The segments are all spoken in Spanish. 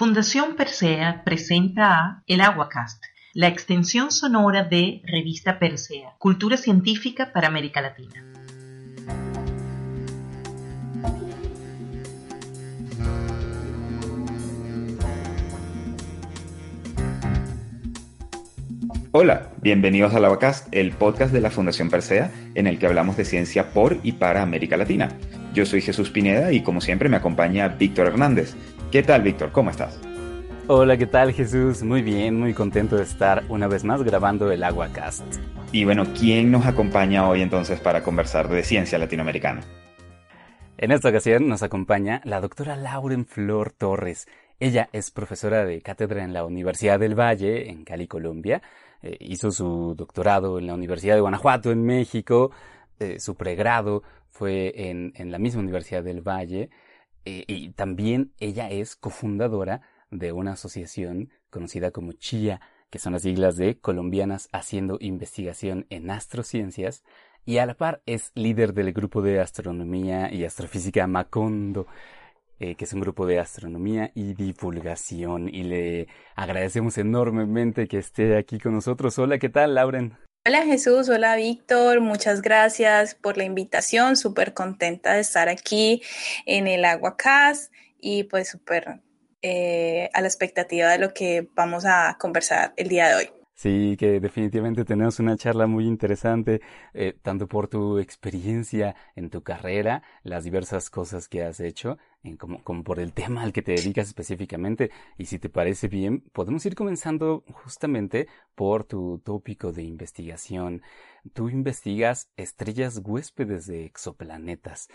Fundación Persea presenta a El Aguacast, la extensión sonora de Revista Persea, Cultura Científica para América Latina. Hola, bienvenidos al Aguacast, el podcast de la Fundación Persea, en el que hablamos de ciencia por y para América Latina. Yo soy Jesús Pineda y como siempre me acompaña Víctor Hernández, ¿Qué tal, Víctor? ¿Cómo estás? Hola, ¿qué tal, Jesús? Muy bien, muy contento de estar una vez más grabando el Aguacast. Y bueno, ¿quién nos acompaña hoy entonces para conversar de ciencia latinoamericana? En esta ocasión nos acompaña la doctora Lauren Flor Torres. Ella es profesora de cátedra en la Universidad del Valle, en Cali, Colombia. Eh, hizo su doctorado en la Universidad de Guanajuato, en México. Eh, su pregrado fue en, en la misma Universidad del Valle. Eh, y también ella es cofundadora de una asociación conocida como CHIA, que son las siglas de Colombianas Haciendo Investigación en Astrociencias, y a la par es líder del grupo de astronomía y astrofísica Macondo, eh, que es un grupo de astronomía y divulgación, y le agradecemos enormemente que esté aquí con nosotros. Hola, ¿qué tal, Lauren? Hola Jesús, hola Víctor, muchas gracias por la invitación, súper contenta de estar aquí en el Aguacás y pues súper eh, a la expectativa de lo que vamos a conversar el día de hoy. Sí, que definitivamente tenemos una charla muy interesante, eh, tanto por tu experiencia en tu carrera, las diversas cosas que has hecho, como, como, por el tema al que te dedicas específicamente. Y si te parece bien, podemos ir comenzando justamente por tu tópico de investigación. Tú investigas estrellas huéspedes de exoplanetas.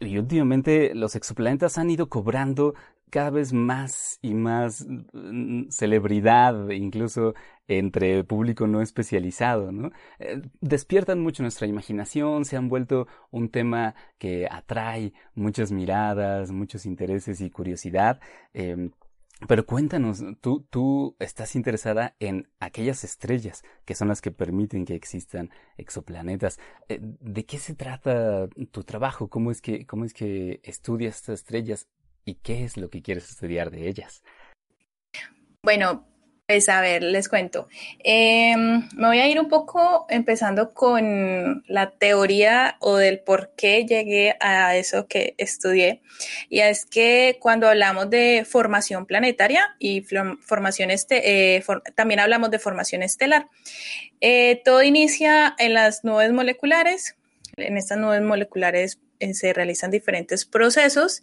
Y últimamente los exoplanetas han ido cobrando cada vez más y más mm, celebridad, incluso entre público no especializado, ¿no? Eh, despiertan mucho nuestra imaginación, se han vuelto un tema que atrae muchas miradas, muchos intereses y curiosidad. Em, pero cuéntanos, tú, tú estás interesada en aquellas estrellas que son las que permiten que existan exoplanetas. Eh, ¿De qué se trata tu trabajo? ¿Cómo es que, cómo es que estudias estas estrellas y qué es lo que quieres estudiar de ellas? Bueno, pues a ver, les cuento. Em, me voy a ir un poco empezando con la teoría o del por qué llegué a eso que estudié. Y es que cuando hablamos de formación planetaria y formación este, eh, también hablamos de formación estelar. Eh, todo inicia en las nubes moleculares. En estas nubes moleculares eh, se realizan diferentes procesos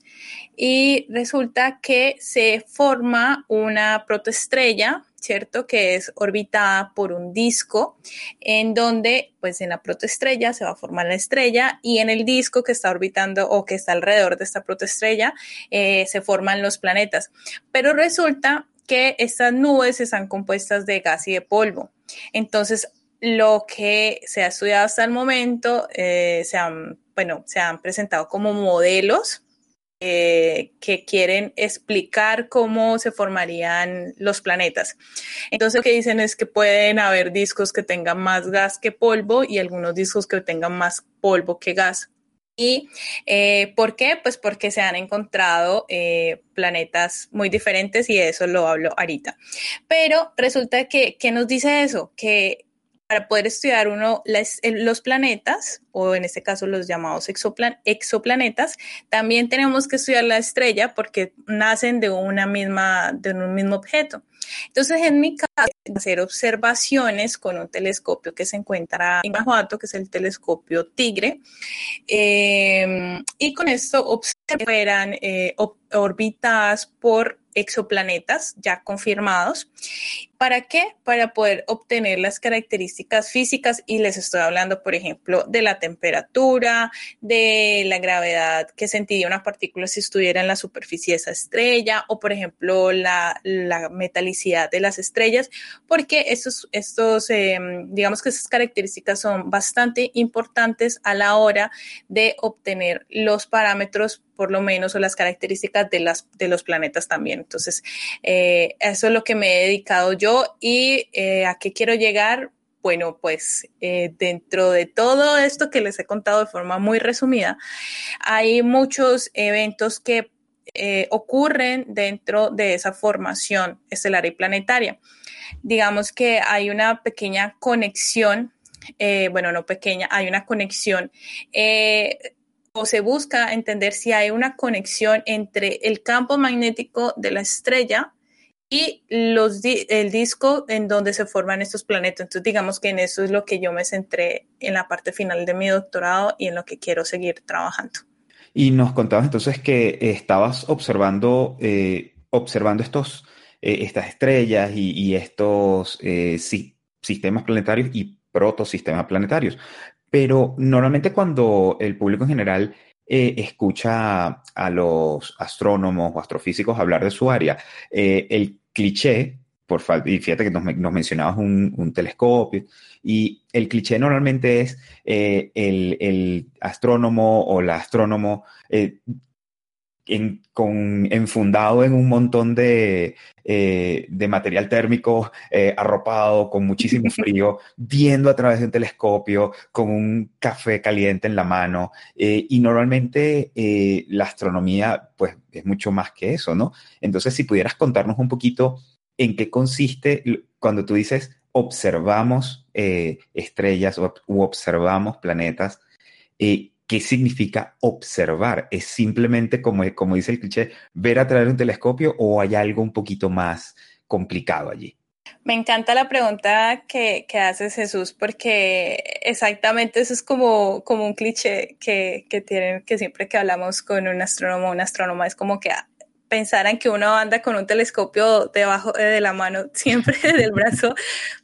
y resulta que se forma una protoestrella ¿cierto? Que es orbitada por un disco en donde, pues en la protoestrella se va a formar la estrella y en el disco que está orbitando o que está alrededor de esta protoestrella eh, se forman los planetas. Pero resulta que estas nubes están compuestas de gas y de polvo. Entonces, lo que se ha estudiado hasta el momento, eh, se han, bueno, se han presentado como modelos eh, que quieren explicar cómo se formarían los planetas. Entonces lo que dicen es que pueden haber discos que tengan más gas que polvo y algunos discos que tengan más polvo que gas. ¿Y eh, por qué? Pues porque se han encontrado eh, planetas muy diferentes y de eso lo hablo ahorita. Pero resulta que, ¿qué nos dice eso? Que para poder estudiar uno los planetas, o en este caso los llamados exoplanetas, también tenemos que estudiar la estrella porque nacen de una misma, de un mismo objeto. Entonces, en mi caso, hacer observaciones con un telescopio que se encuentra en Guanajuato, que es el telescopio Tigre, eh, y con esto observan eh, orbitadas por exoplanetas ya confirmados. ¿Para qué? Para poder obtener las características físicas y les estoy hablando, por ejemplo, de la temperatura, de la gravedad que sentiría una partícula si estuviera en la superficie de esa estrella o, por ejemplo, la, metalicidad de las estrellas, porque estos, estos em, digamos que esas características son bastante importantes a la hora de obtener los parámetros por lo menos, o las características de los planetas también. Entonces, eh, eso es lo que me he dedicado yo y eh, a qué quiero llegar. Bueno, pues eh, dentro de todo esto que les he contado de forma muy resumida, hay muchos eventos que eh, ocurren dentro de esa formación estelar y planetaria. Digamos que hay una pequeña conexión, bueno, no pequeña, hay una conexión o se busca entender si hay una conexión entre el campo magnético de la estrella y los el disco en donde se forman estos planetas. Entonces, digamos que en eso es lo que yo me centré en la parte final de mi doctorado y en lo que quiero seguir trabajando. Y nos contabas entonces que estabas observando, eh, observando estos, eh, estas estrellas y, estos eh, sistemas planetarios y protosistemas planetarios. Pero normalmente cuando el público en general escucha a los astrónomos o astrofísicos hablar de su área, el cliché, por y fíjate que nos, mencionabas un, telescopio, y el cliché normalmente es eh, el, astrónomo o la astrónomo eh, enfundado en un montón de, eh, de material térmico arropado, con muchísimo frío, viendo a través de un telescopio, con un café caliente en la mano. y normalmente la astronomía, pues, es mucho más que eso, ¿no? Entonces, si pudieras contarnos un poquito en qué consiste cuando tú dices observamos eh, estrellas u observamos planetas, eh, ¿qué significa observar? ¿Es simplemente, como, como dice el cliché, ver a través de un telescopio o hay algo un poquito más complicado allí? Me encanta la pregunta que, que, haces, Jesús, porque exactamente eso es como, como un cliché que, que tienen, que siempre que hablamos con un astrónomo o una astrónoma es como que pensaran que uno anda con un telescopio debajo de la mano, siempre del brazo,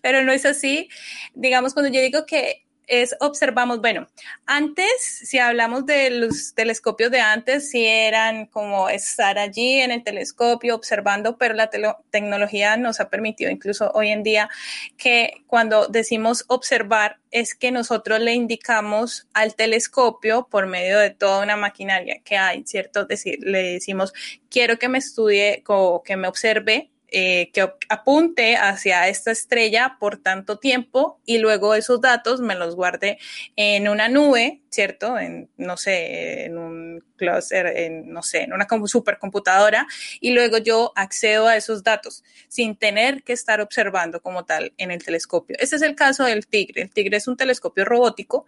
pero no es así. Digamos, cuando yo digo que es observamos, bueno, antes, si hablamos de los telescopios de antes, si eran como estar allí en el telescopio observando, pero la tecnología nos ha permitido incluso hoy en día que cuando decimos observar es que nosotros le indicamos al telescopio por medio de toda una maquinaria que hay, ¿cierto? Decir, le decimos, quiero que me estudie o que me observe eh, que apunte hacia esta estrella por tanto tiempo y luego esos datos me los guarde en una nube, ¿cierto? En, no sé, en un cluster, en, no sé, en una supercomputadora y luego yo accedo a esos datos sin tener que estar observando como tal en el telescopio. Este es el caso del Tigre. El Tigre es un telescopio robótico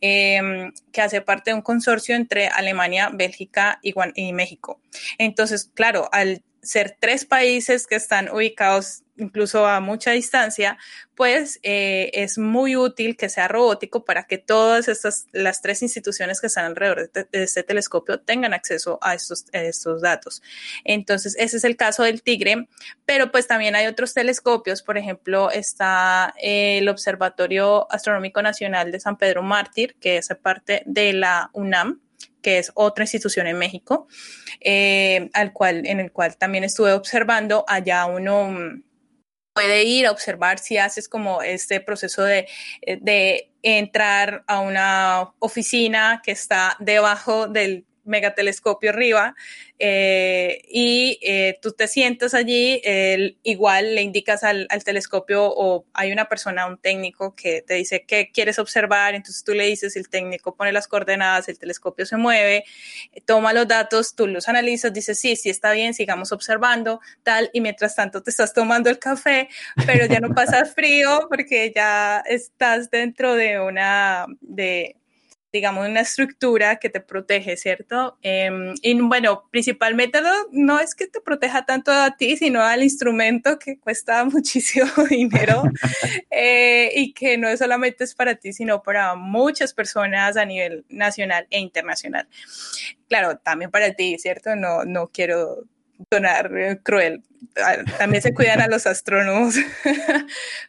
em, que hace parte de un consorcio entre Alemania, Bélgica y, y México. Entonces, claro, al ser tres países que están ubicados incluso a mucha distancia, pues eh, es muy útil que sea robótico para que todas estas, las tres instituciones que están alrededor de, este telescopio tengan acceso a estos, estos datos. Entonces, ese es el caso del Tigre, pero pues también hay otros telescopios, por ejemplo, está el Observatorio Astronómico Nacional de San Pedro Mártir, que es parte de la UNAM, que es otra institución en México, eh, al cual, en el cual también estuve observando. Allá uno mm, puede ir a observar si haces como este proceso de, de entrar a una oficina que está debajo del megatelescopio arriba eh, y eh, tú te sientas allí, igual le indicas al, telescopio o hay una persona, un técnico que te dice qué quieres observar, entonces tú le dices, el técnico pone las coordenadas, el telescopio se mueve, toma los datos, tú los analizas, dices, sí, sí está bien, sigamos observando, tal, y mientras tanto te estás tomando el café, pero ya no pasas frío porque ya estás dentro de una, de, digamos, una estructura que te protege, ¿cierto? Em, y bueno, principalmente no, es que te proteja tanto a ti, sino al instrumento que cuesta muchísimo dinero eh, y que no solamente es para ti, sino para muchas personas a nivel nacional e internacional. Claro, también para ti, ¿cierto? No, no quiero sonar cruel. Ah, también se cuidan a los astrónomos.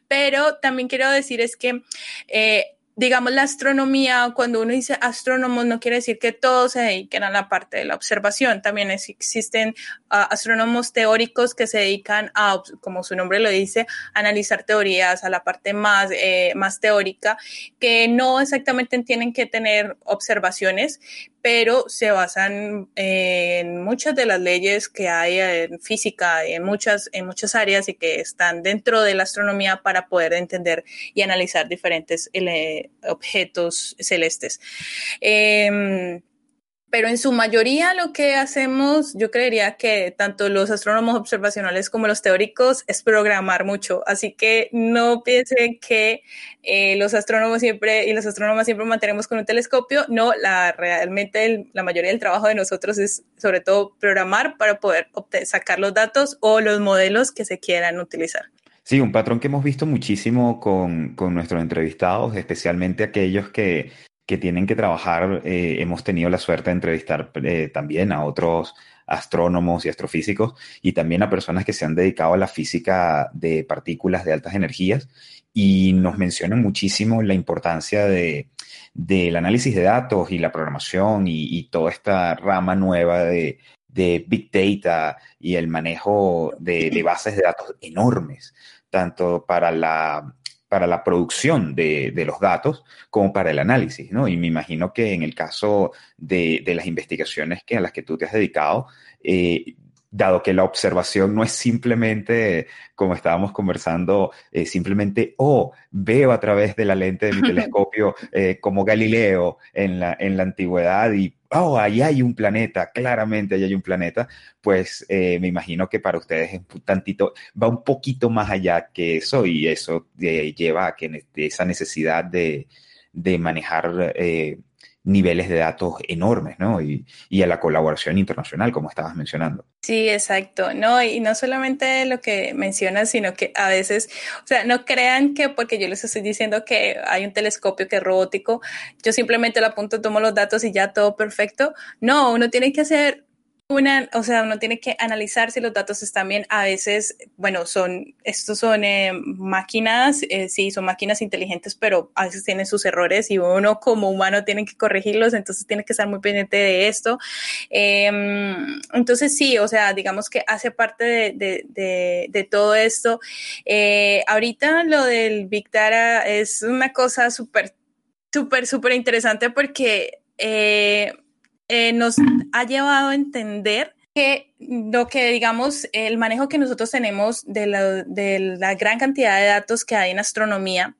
Pero también quiero decir es que eh, digamos, la astronomía, cuando uno dice astrónomos, no quiere decir que todos se dediquen a la parte de la observación. También existen ah, astrónomos teóricos que se dedican a, como su nombre lo dice, analizar teorías, a la parte más, eh, más teórica, que no exactamente tienen que tener observaciones, pero se basan en muchas de las leyes que hay en física, en muchas, en muchas áreas y que están dentro de la astronomía para poder entender y analizar diferentes eh, objetos celestes. Em, pero en su mayoría lo que hacemos, yo creería que tanto los astrónomos observacionales como los teóricos es programar mucho. Así que no piensen que eh, los astrónomos siempre y los astrónomas siempre mantenemos con un telescopio. No, la, realmente la mayoría del trabajo de nosotros es sobre todo programar para poder sacar los datos o los modelos que se quieran utilizar. Sí, un patrón que hemos visto muchísimo con, con nuestros entrevistados, especialmente aquellos que que tienen que trabajar. Eh, hemos tenido la suerte de entrevistar eh, también a otros astrónomos y astrofísicos y también a personas que se han dedicado a la física de partículas de altas energías y nos mencionan muchísimo la importancia de, del análisis de datos y la programación y, toda esta rama nueva de, Big Data y el manejo de bases de datos enormes, tanto para la para la producción de, los datos como para el análisis, ¿no? Y me imagino que en el caso de, las investigaciones que, a las que tú te has dedicado, eh, dado que la observación no es simplemente, como estábamos conversando, eh, simplemente, oh, veo a través de la lente de mi telescopio eh, como Galileo en la, en la antigüedad y oh, ahí hay un planeta, claramente ahí hay un planeta, pues eh, me imagino que para ustedes es un tantito, va un poquito más allá que eso y eso eh, lleva a que esa necesidad de, de manejar eh, niveles de datos enormes, ¿no? Y, y, a la colaboración internacional, como estabas mencionando. Sí, exacto. No, y no solamente lo que mencionas, sino que a veces, o sea, no crean que porque yo les estoy diciendo que hay un telescopio que es robótico, yo simplemente lo apunto, tomo los datos y ya todo perfecto. No, uno tiene que hacer una, o sea, uno tiene que analizar si los datos están bien. A veces, bueno, son, estos son eh, máquinas, eh, sí, son máquinas inteligentes, pero a veces tienen sus errores y uno como humano tiene que corregirlos, entonces tiene que estar muy pendiente de esto. Em, entonces, sí, o sea, digamos que hace parte de, de, todo esto. Eh, ahorita lo del Big Data es una cosa súper, súper, súper interesante porque nos ha llevado a entender que lo que digamos, el manejo que nosotros tenemos de la, gran cantidad de datos que hay en astronomía,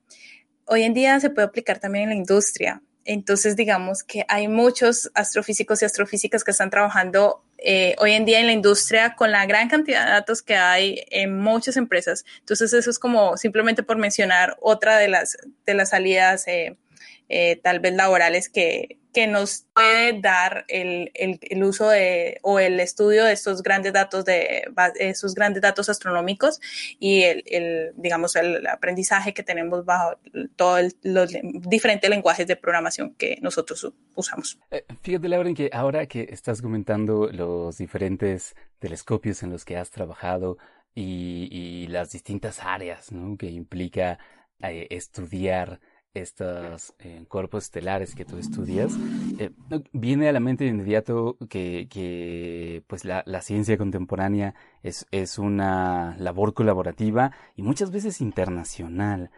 hoy en día se puede aplicar también en la industria. Entonces, digamos que hay muchos astrofísicos y astrofísicas que están trabajando eh, hoy en día en la industria con la gran cantidad de datos que hay en muchas empresas. Entonces, eso es como simplemente por mencionar otra de las, de las salidas eh, tal vez laborales que, que nos puede dar el, el, uso de, o el estudio de estos grandes datos de esos grandes datos astronómicos y el, digamos el aprendizaje que tenemos bajo todos los diferentes lenguajes de programación que nosotros usamos. Eh, fíjate, Lauren, que ahora que estás comentando los diferentes telescopios en los que has trabajado y, y las distintas áreas ¿no? que implica eh, estudiar estos eh, cuerpos estelares que tú estudias, eh, viene a la mente de inmediato que, que pues la, la, ciencia contemporánea es, es una labor colaborativa y muchas veces internacional,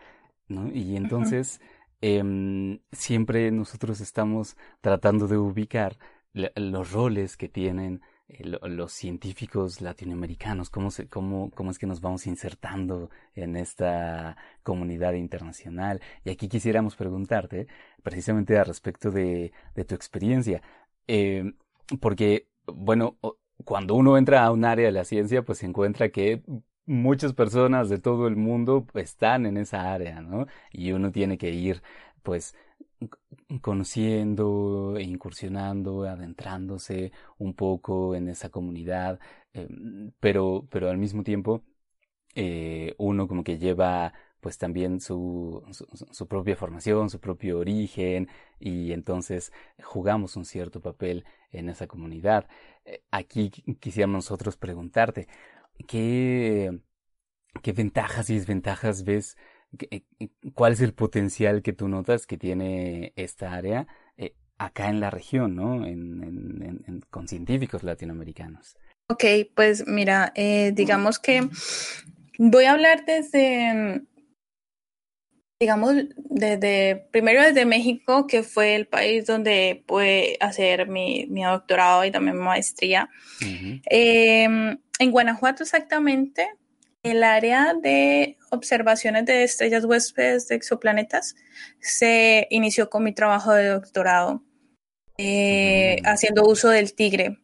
¿no? Y entonces eh, siempre nosotros estamos tratando de ubicar los roles que tienen los científicos latinoamericanos, ¿cómo, cómo, cómo es que nos vamos insertando en esta comunidad internacional. Y aquí quisiéramos preguntarte precisamente al respecto de, de tu experiencia, eh, porque, bueno, cuando uno entra a un área de la ciencia, pues se encuentra que muchas personas de todo el mundo están en esa área, ¿no? Y uno tiene que ir, pues, conociendo e incursionando, adentrándose un poco en esa comunidad, eh, pero, pero al mismo tiempo eh, uno como que lleva pues también su, su, propia formación, su propio origen, y entonces jugamos un cierto papel en esa comunidad. Eh, aquí quisiéramos nosotros preguntarte, ¿qué, qué ventajas y desventajas ves ¿Cuál es el potencial que tú notas que tiene esta área eh, acá en la región, ¿no? En, con científicos latinoamericanos. Ok, pues mira, digamos que voy a hablar desde, digamos, desde, primero desde México, que fue el país donde pude hacer mi, doctorado y también mi maestría. Em, en Guanajuato exactamente, el área de observaciones de estrellas huéspedes de exoplanetas se inició con mi trabajo de doctorado. eh, haciendo uso del tigre.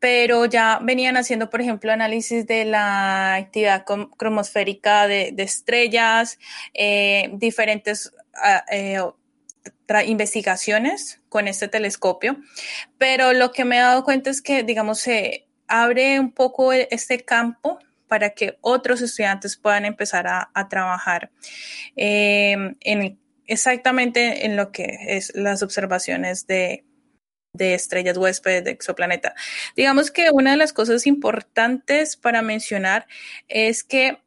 Pero ya venían haciendo, por ejemplo, análisis de la actividad cromosférica de, estrellas, eh, diferentes ah, eh, investigaciones con este telescopio. Pero lo que me he dado cuenta es que, digamos, se abre un poco e, este campo para que otros estudiantes puedan empezar a, trabajar en exactamente en lo que es las observaciones de, de estrellas huéspedes de exoplaneta. Digamos que una de las cosas importantes para mencionar es que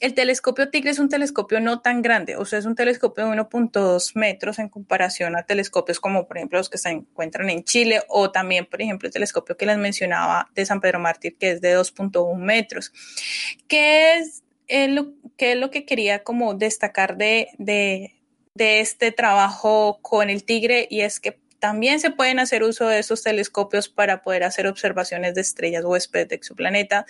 el telescopio Tigre es un telescopio no tan grande, o sea, es un telescopio de 1.2 metros en comparación a telescopios como, por ejemplo, los que se encuentran en Chile o también, por ejemplo, el telescopio que les mencionaba de San Pedro Mártir, que es de 2.1 metros. ¿Qué es, lo, qué es lo que quería como destacar de, este trabajo con el Tigre? Y es que también se pueden hacer uso de esos telescopios para poder hacer observaciones de estrellas huéspedes de exoplaneta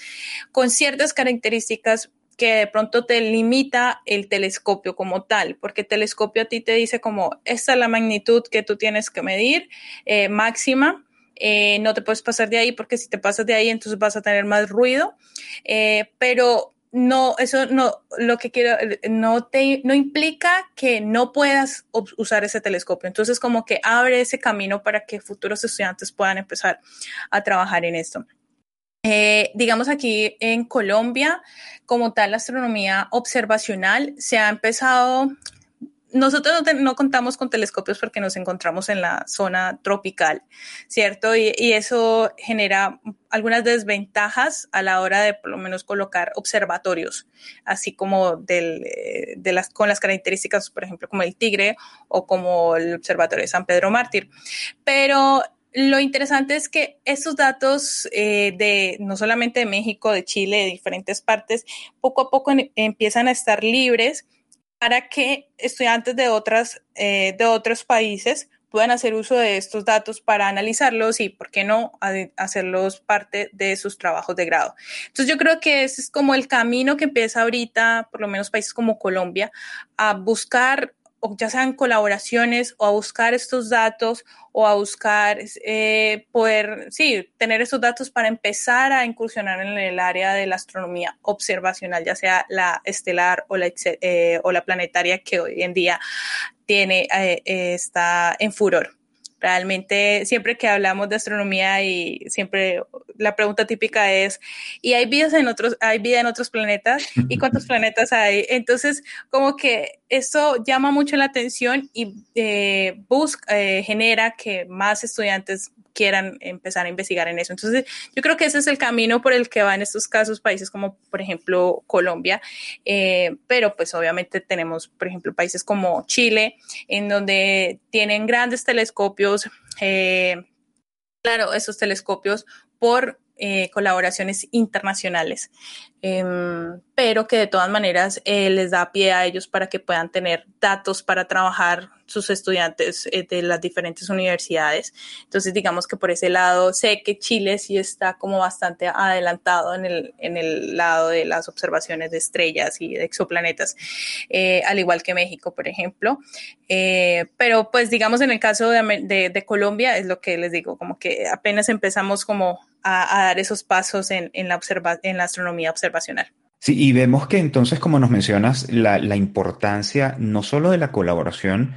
con ciertas características que de pronto te limita el telescopio como tal, porque el telescopio a ti te dice como, esta es la magnitud que tú tienes que medir eh, máxima, eh, no te puedes pasar de ahí porque si te pasas de ahí entonces vas a tener más ruido, eh, pero no, eso no, lo que quiero, no te, no implica que no puedas usar ese telescopio. Entonces, como que abre ese camino para que futuros estudiantes puedan empezar a trabajar en esto. Eh, digamos aquí en Colombia, como tal, la astronomía observacional se ha empezado nosotros no, contamos con telescopios porque nos encontramos en la zona tropical, ¿cierto? Y, eso genera algunas desventajas a la hora de por lo menos colocar observatorios, así como del, eh, con las características, por ejemplo, como el Tigre o como el Observatorio de San Pedro Mártir. Pero lo interesante es que estos datos eh, de no solamente de México, de Chile, de diferentes partes, poco a poco empiezan a estar libres para que estudiantes de, otras, eh, de otros países puedan hacer uso de estos datos para analizarlos y, ¿por qué no, hacerlos parte de sus trabajos de grado? Entonces, yo creo que ese es como el camino que empieza ahorita, por lo menos países como Colombia, a buscar o ya sean colaboraciones o a buscar estos datos o a buscar eh, poder, sí, tener esos datos para empezar a incursionar en el área de la astronomía observacional, ya sea la estelar o la, eh, o la planetaria que hoy en día tiene, eh, está en furor. Realmente siempre que hablamos de astronomía y siempre la pregunta típica es, ¿y hay vidas en otros, hay vida en otros planetas? ¿Y cuántos planetas hay? Entonces, como que eso llama mucho la atención y eh, busca, eh, genera que más estudiantes quieran empezar a investigar en eso. Entonces, yo creo que ese es el camino por el que van estos casos países como, por ejemplo, Colombia, eh, pero pues obviamente tenemos, por ejemplo, países como Chile, en donde tienen grandes telescopios. Eh, claro, esos telescopios por eh, colaboraciones internacionales, em, pero que de todas maneras les da pie a ellos para que puedan tener datos para trabajar sus estudiantes eh, de las diferentes universidades. Entonces, digamos que por ese lado, sé que Chile sí está como bastante adelantado en el, en el lado de las observaciones de estrellas y de exoplanetas, eh, al igual que México, por ejemplo. Eh, pero pues digamos en el caso de, de, Colombia, es lo que les digo, como que apenas empezamos como a, dar esos pasos en, en, la observa en la astronomía observacional. Sí, y vemos que entonces, como nos mencionas, la, la, importancia no solo de la colaboración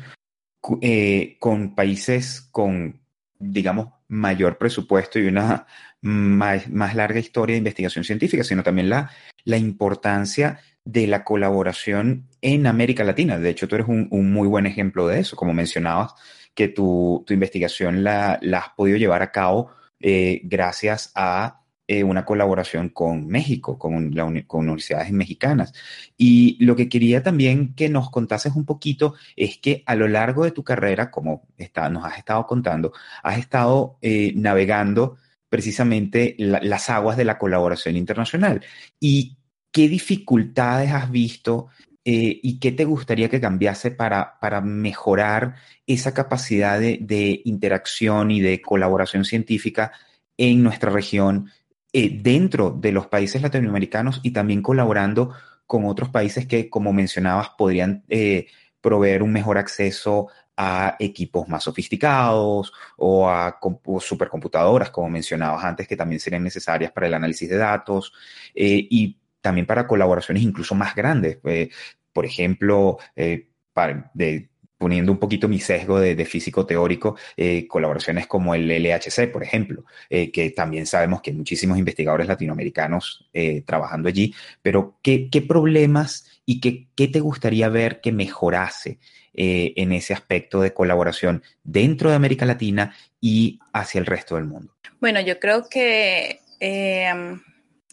eh, con países con, digamos, mayor presupuesto y una más, larga historia de investigación científica, sino también la, la importancia de la colaboración en América Latina. De hecho, tú eres un, muy buen ejemplo de eso, como mencionabas, que tu, tu investigación la, la, has podido llevar a cabo eh, gracias a eh, una colaboración con México, con, universidades mexicanas. Y lo que quería también que nos contases un poquito es que a lo largo de tu carrera, como está, nos has estado contando, has estado eh, navegando precisamente las aguas de la colaboración internacional. ¿Y qué dificultades has visto eh, y qué te gustaría que cambiase para, para mejorar esa capacidad de, de, interacción y de colaboración científica en nuestra región eh, dentro de los países latinoamericanos y también colaborando con otros países que, como mencionabas, podrían eh, proveer un mejor acceso a equipos más sofisticados o a supercomputadoras, como mencionabas antes, que también serían necesarias para el análisis de datos eh, y también para colaboraciones incluso más grandes. Eh, por ejemplo, eh, poniendo un poquito mi sesgo de, físico teórico, colaboraciones como el LHC, por ejemplo, que también sabemos que hay muchísimos investigadores latinoamericanos trabajando allí, pero ¿qué, problemas y qué, te gustaría ver que mejorase eh, en ese aspecto de colaboración dentro de América Latina y hacia el resto del mundo? Bueno, yo creo que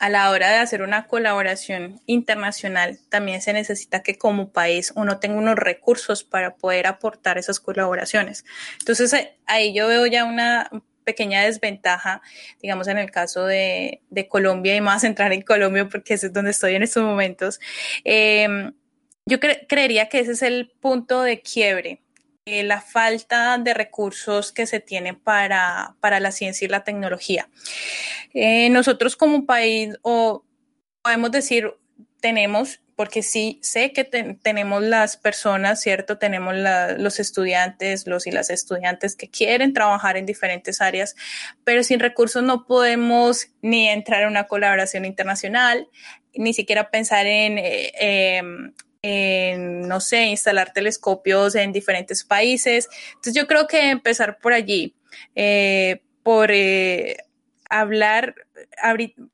a la hora de hacer una colaboración internacional, también se necesita que como país uno tenga unos recursos para poder aportar esas colaboraciones. Entonces, ahí yo veo ya una pequeña desventaja, digamos, en el caso de, Colombia y más entrar en Colombia porque es donde estoy en estos momentos. Eh, yo creería que ese es el punto de quiebre, eh, la falta de recursos que se tiene para, la ciencia y la tecnología. Eh, nosotros como país, o podemos decir, tenemos, porque sí sé que tenemos las personas, ¿cierto? Tenemos los estudiantes, los y las estudiantes que quieren trabajar en diferentes áreas, pero sin recursos no podemos ni entrar en una colaboración internacional, ni siquiera pensar en eh, em, en, no sé, instalar telescopios en diferentes países. Entonces yo creo que empezar por allí, eh, por eh, hablar,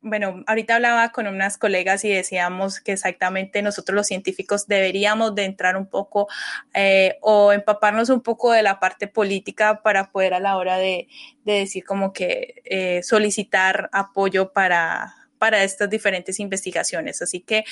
bueno, ahorita hablaba con unas colegas y decíamos que exactamente nosotros los científicos deberíamos de entrar un poco eh, o empaparnos un poco de la parte política para poder a la hora de, de decir como que solicitar apoyo para para estas diferentes investigaciones. Así que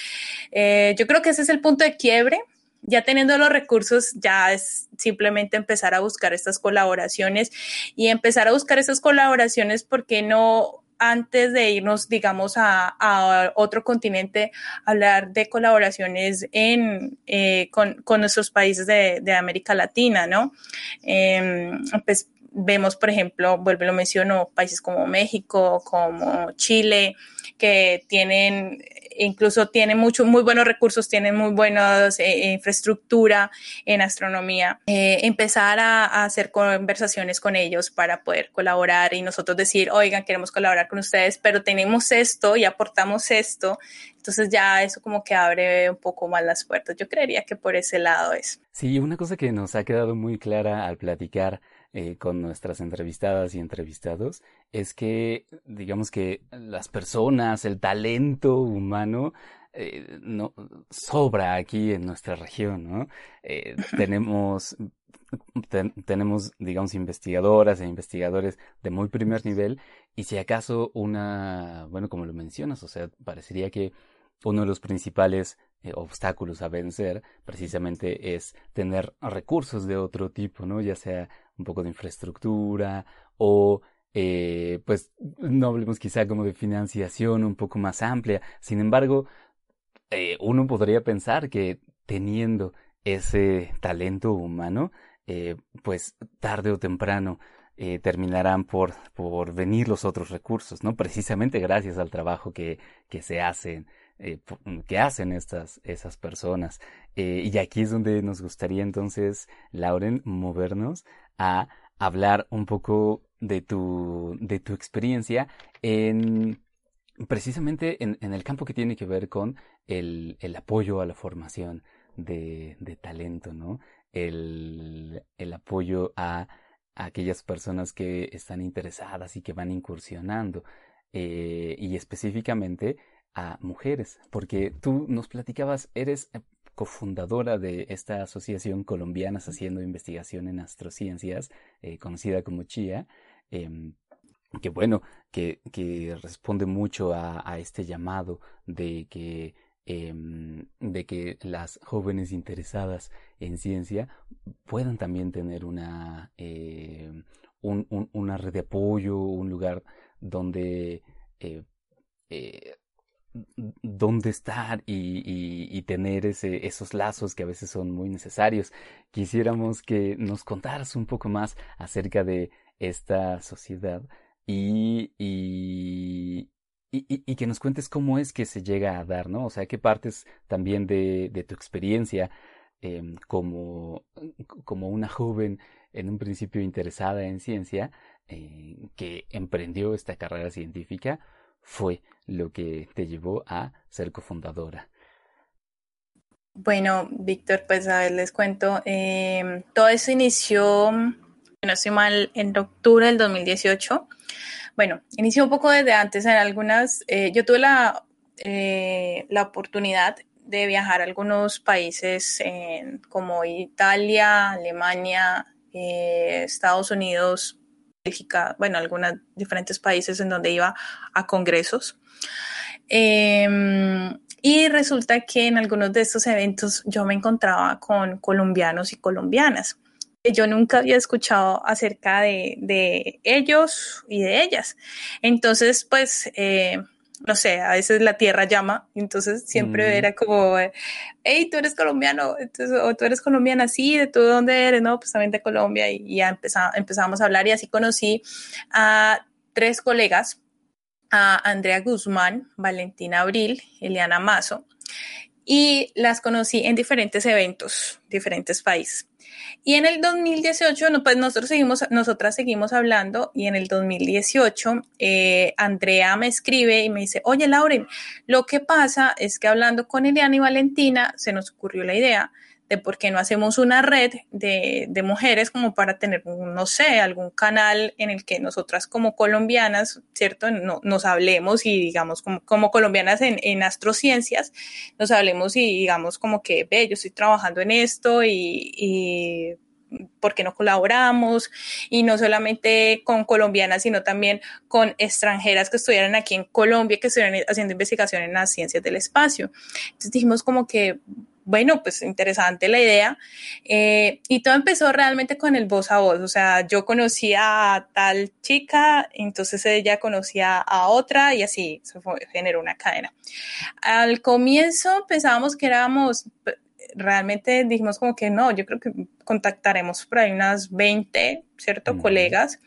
eh, yo creo que ese es el punto de quiebre. Ya teniendo los recursos, ya es simplemente empezar a buscar estas colaboraciones y empezar a buscar estas colaboraciones porque no antes de irnos, digamos, a, otro continente, hablar de colaboraciones en, eh, con, nuestros países de, América Latina, ¿no? Em, pues vemos, por ejemplo, vuelve lo menciono, países como México, como Chile, que tienen, incluso tienen muchos, muy buenos recursos, tienen muy buena eh, infraestructura en astronomía. Eh, empezar a, hacer conversaciones con ellos para poder colaborar y nosotros decir, oigan, queremos colaborar con ustedes, pero tenemos esto y aportamos esto. Entonces ya eso como que abre un poco más las puertas. Yo creería que por ese lado es. Sí, una cosa que nos ha quedado muy clara al platicar eh, con nuestras entrevistadas y entrevistados es que, digamos que las personas, el talento humano, eh, no sobra aquí en nuestra región, ¿no? Eh, tenemos tenemos, digamos, investigadoras e investigadores de muy primer nivel y si acaso una, bueno, como lo mencionas, o sea, parecería que uno de los principales obstáculos a vencer precisamente es tener recursos de otro tipo, ¿no? Ya sea un poco de infraestructura o eh, pues no hablemos quizá como de financiación un poco más amplia. Sin embargo, eh, uno podría pensar que teniendo ese talento humano, eh, pues tarde o temprano terminarán por, por venir los otros recursos, ¿no? Precisamente gracias al trabajo que, que se hacen, que hacen estas, esas personas. y aquí es donde nos gustaría entonces, Lauren, movernos a hablar un poco de tu, de tu experiencia en precisamente en, el campo que tiene que ver con el, el apoyo a la formación de, de talento, ¿no? El, el apoyo a, aquellas personas que están interesadas y que van incursionando, eh, y específicamente a mujeres, porque tú nos platicabas, eres cofundadora de esta asociación colombiana haciendo investigación en astrociencias, eh, conocida como CHIA, em, que bueno, que, que, responde mucho a, este llamado de que, em, de que las jóvenes interesadas en ciencia puedan también tener una, em, un, una red de apoyo, un lugar donde eh, eh, dónde estar y, tener esos lazos que a veces son muy necesarios. Quisiéramos que nos contaras un poco más acerca de esta sociedad y, y, y, que nos cuentes cómo es que se llega a dar, ¿no? O sea, qué partes también de, de tu experiencia em, como, como una joven en un principio interesada en ciencia, eh, que emprendió esta carrera científica, fue lo que te llevó a ser cofundadora? Bueno, Víctor, pues a ver, les cuento. Em, todo eso inició, no estoy mal, en octubre del 2018. Bueno, inició un poco desde antes en algunas, eh, yo tuve la, eh, la oportunidad de viajar a algunos países como Italia, Alemania, eh, Estados Unidos, Bélgica, bueno, algunos diferentes países en donde iba a congresos. Em, y resulta que en algunos de estos eventos yo me encontraba con colombianos y colombianas. Yo nunca había escuchado acerca de, ellos y de ellas. Entonces, pues, eh, no sé, a veces la tierra llama, entonces siempre mm. era como, hey, tú eres colombiano, entonces, o tú eres colombiana, sí, ¿de tú dónde eres? No, pues también de Colombia, y, ya empezamos a hablar y así conocí a tres colegas a Andrea Guzmán, Valentina Abril, Eliana Mazo, y las conocí en diferentes eventos, diferentes países. Y en el 2018, pues nosotros seguimos, nosotras seguimos hablando y en el 2018 eh, Andrea me escribe y me dice, oye Lauren, lo que pasa es que hablando con Eliana y Valentina se nos ocurrió la idea de por qué no hacemos una red de, de, mujeres como para tener, no sé, algún canal en el que nosotras como colombianas, ¿cierto? No, nos hablemos y digamos como, como colombianas en, en, astrociencias, nos hablemos y digamos como que, ve, yo estoy trabajando en esto y, y por qué no colaboramos y no solamente con colombianas, sino también con extranjeras que estuvieran aquí en Colombia, que estuvieran haciendo investigación en las ciencias del espacio. Entonces dijimos como que, bueno, pues interesante la idea. Eh, y todo empezó realmente con el voz a voz. O sea, yo conocía a tal chica, entonces ella conocía a otra y así se generó una cadena. Al comienzo pensábamos que éramos, realmente dijimos como que no, yo creo que contactaremos por ahí unas 20, ¿cierto? Colegas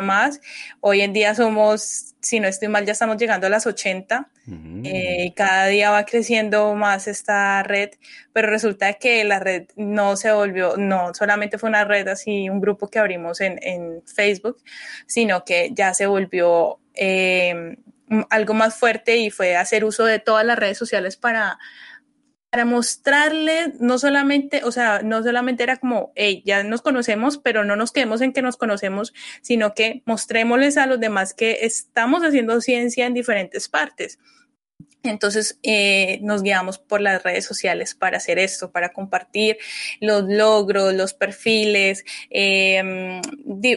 más. Hoy en día somos, si no estoy mal, ya estamos llegando a las 80 eh, y cada día va creciendo más esta red, pero resulta que la red no se volvió, no solamente fue una red así, un grupo que abrimos en, en Facebook, sino que ya se volvió eh, algo más fuerte y fue hacer uso de todas las redes sociales para para mostrarle, no solamente, o sea, no solamente era como, hey, ya nos conocemos, pero no nos quedemos en que nos conocemos, sino que mostrémosles a los demás que estamos haciendo ciencia en diferentes partes. Entonces eh, nos guiamos por las redes sociales para hacer esto, para compartir los logros, los perfiles, em,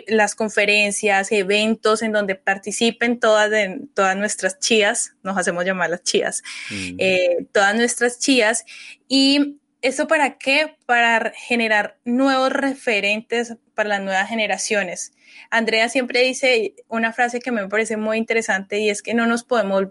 las conferencias, eventos en donde participen todas, todas nuestras chías, nos hacemos llamar las chías, mm. eh, todas nuestras chías. ¿Y eso para qué? Para generar nuevos referentes para las nuevas generaciones. Andrea siempre dice una frase que me parece muy interesante y es que no nos podemos,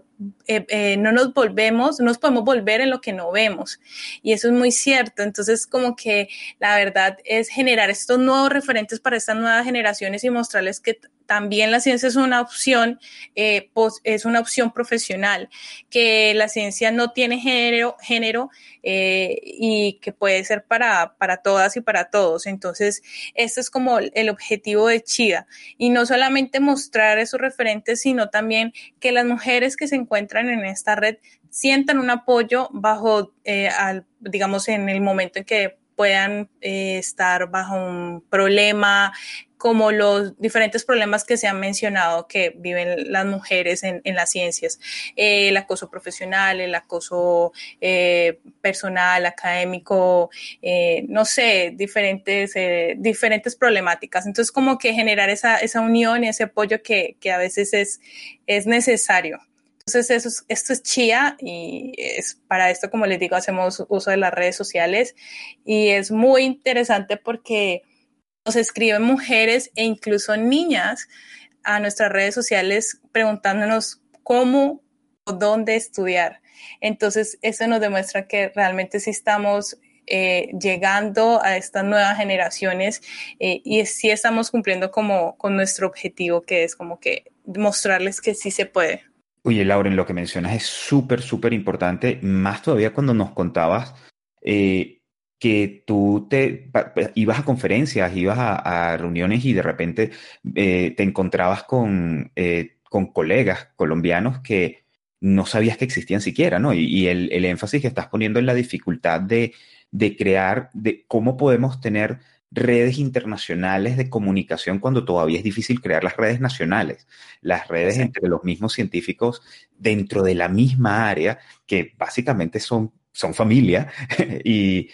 eh, eh, no nos volvemos, no nos podemos volver en lo que no vemos. Y eso es muy cierto. Entonces, como que la verdad es generar estos nuevos referentes para estas nuevas generaciones y mostrarles que también la ciencia es una opción, eh, es una opción profesional, que la ciencia no tiene género, género eh, y que puede ser para, para todas y para todos. Entonces, esto es como el objetivo de Chida. Y no solamente mostrar esos referentes, sino también que las mujeres que se encuentran en esta red sientan un apoyo bajo, eh, al, digamos, en el momento en que puedan eh, estar bajo un problema, como los diferentes problemas que se han mencionado que viven las mujeres en, las ciencias, eh, el acoso profesional, el acoso eh, personal, académico, no sé, diferentes, diferentes problemáticas. Entonces, como que generar esa, esa unión y ese apoyo que, que a veces es, es necesario. Entonces, eso esto es chía y es, para esto, como les digo, hacemos uso de las redes sociales y es muy interesante porque nos escriben mujeres e incluso niñas a nuestras redes sociales preguntándonos cómo o dónde estudiar. Entonces, eso nos demuestra que realmente sí estamos eh, llegando a estas nuevas generaciones eh, y sí estamos cumpliendo como con nuestro objetivo, que es como que mostrarles que sí se puede. Oye, Lauren, lo que mencionas es súper, súper importante, más todavía cuando nos contabas eh, que tú te ibas a conferencias, ibas a, reuniones y de repente eh, te encontrabas con, eh, con colegas colombianos que no sabías que existían siquiera, ¿no? Y, el, énfasis que estás poniendo en la dificultad de, de crear, de cómo podemos tener redes internacionales de comunicación cuando todavía es difícil crear las redes nacionales, las redes entre los mismos científicos dentro de la misma área, que básicamente son, son familia, y,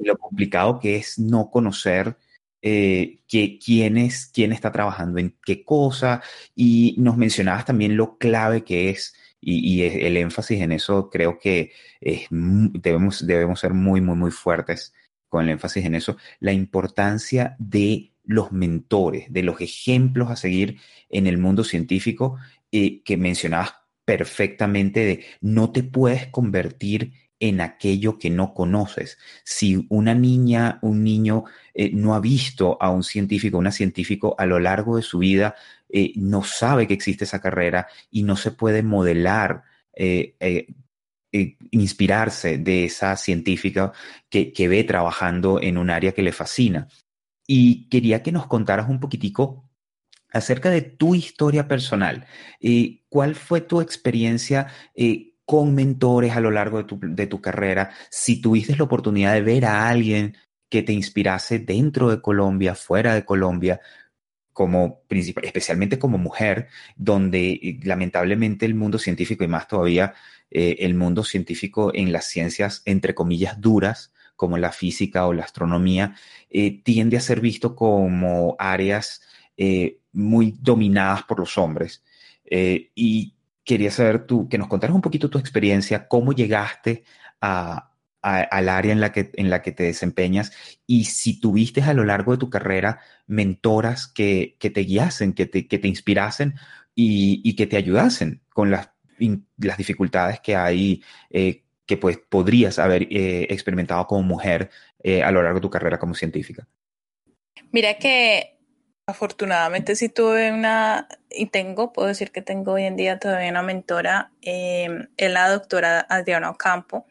lo complicado que es no conocer eh, quién, es, quién está trabajando en qué cosa, y nos mencionabas también lo clave que es y, el énfasis en eso creo que es, debemos, debemos ser muy, muy, muy fuertes con el énfasis en eso, la importancia de los mentores, de los ejemplos a seguir en el mundo científico eh, que mencionabas perfectamente de no te puedes convertir en aquello que no conoces. Si una niña, un niño eh, no ha visto a un científico, una científico a lo largo de su vida, eh, no sabe que existe esa carrera y no se puede modelar, eh, inspirarse de esa científica que, que ve trabajando en un área que le fascina. Y quería que nos contaras un poquitico acerca de tu historia personal. ¿Cuál fue tu experiencia con mentores a lo largo de tu, de tu, carrera? Si tuviste la oportunidad de ver a alguien que te inspirase dentro de Colombia, fuera de Colombia, como especialmente como mujer, donde eh, lamentablemente el mundo científico y más todavía eh, el mundo científico en las ciencias, entre comillas, duras, como la física o la astronomía, eh, tiende a ser visto como áreas muy dominadas por los hombres. y quería saber tú, que nos contaras un poquito tu experiencia, cómo llegaste a, al área en la, que, en la que te desempeñas y si tuviste a lo largo de tu carrera mentoras que, que te guiasen, que te, que te inspirasen y, y, que te ayudasen con las, las dificultades que hay, eh, que pues podrías haber eh, experimentado como mujer eh, a lo largo de tu carrera como científica. Mira que Afortunadamente sí tuve una, y tengo, puedo decir que tengo hoy en día todavía una mentora, eh, es la doctora Adriana Ocampo,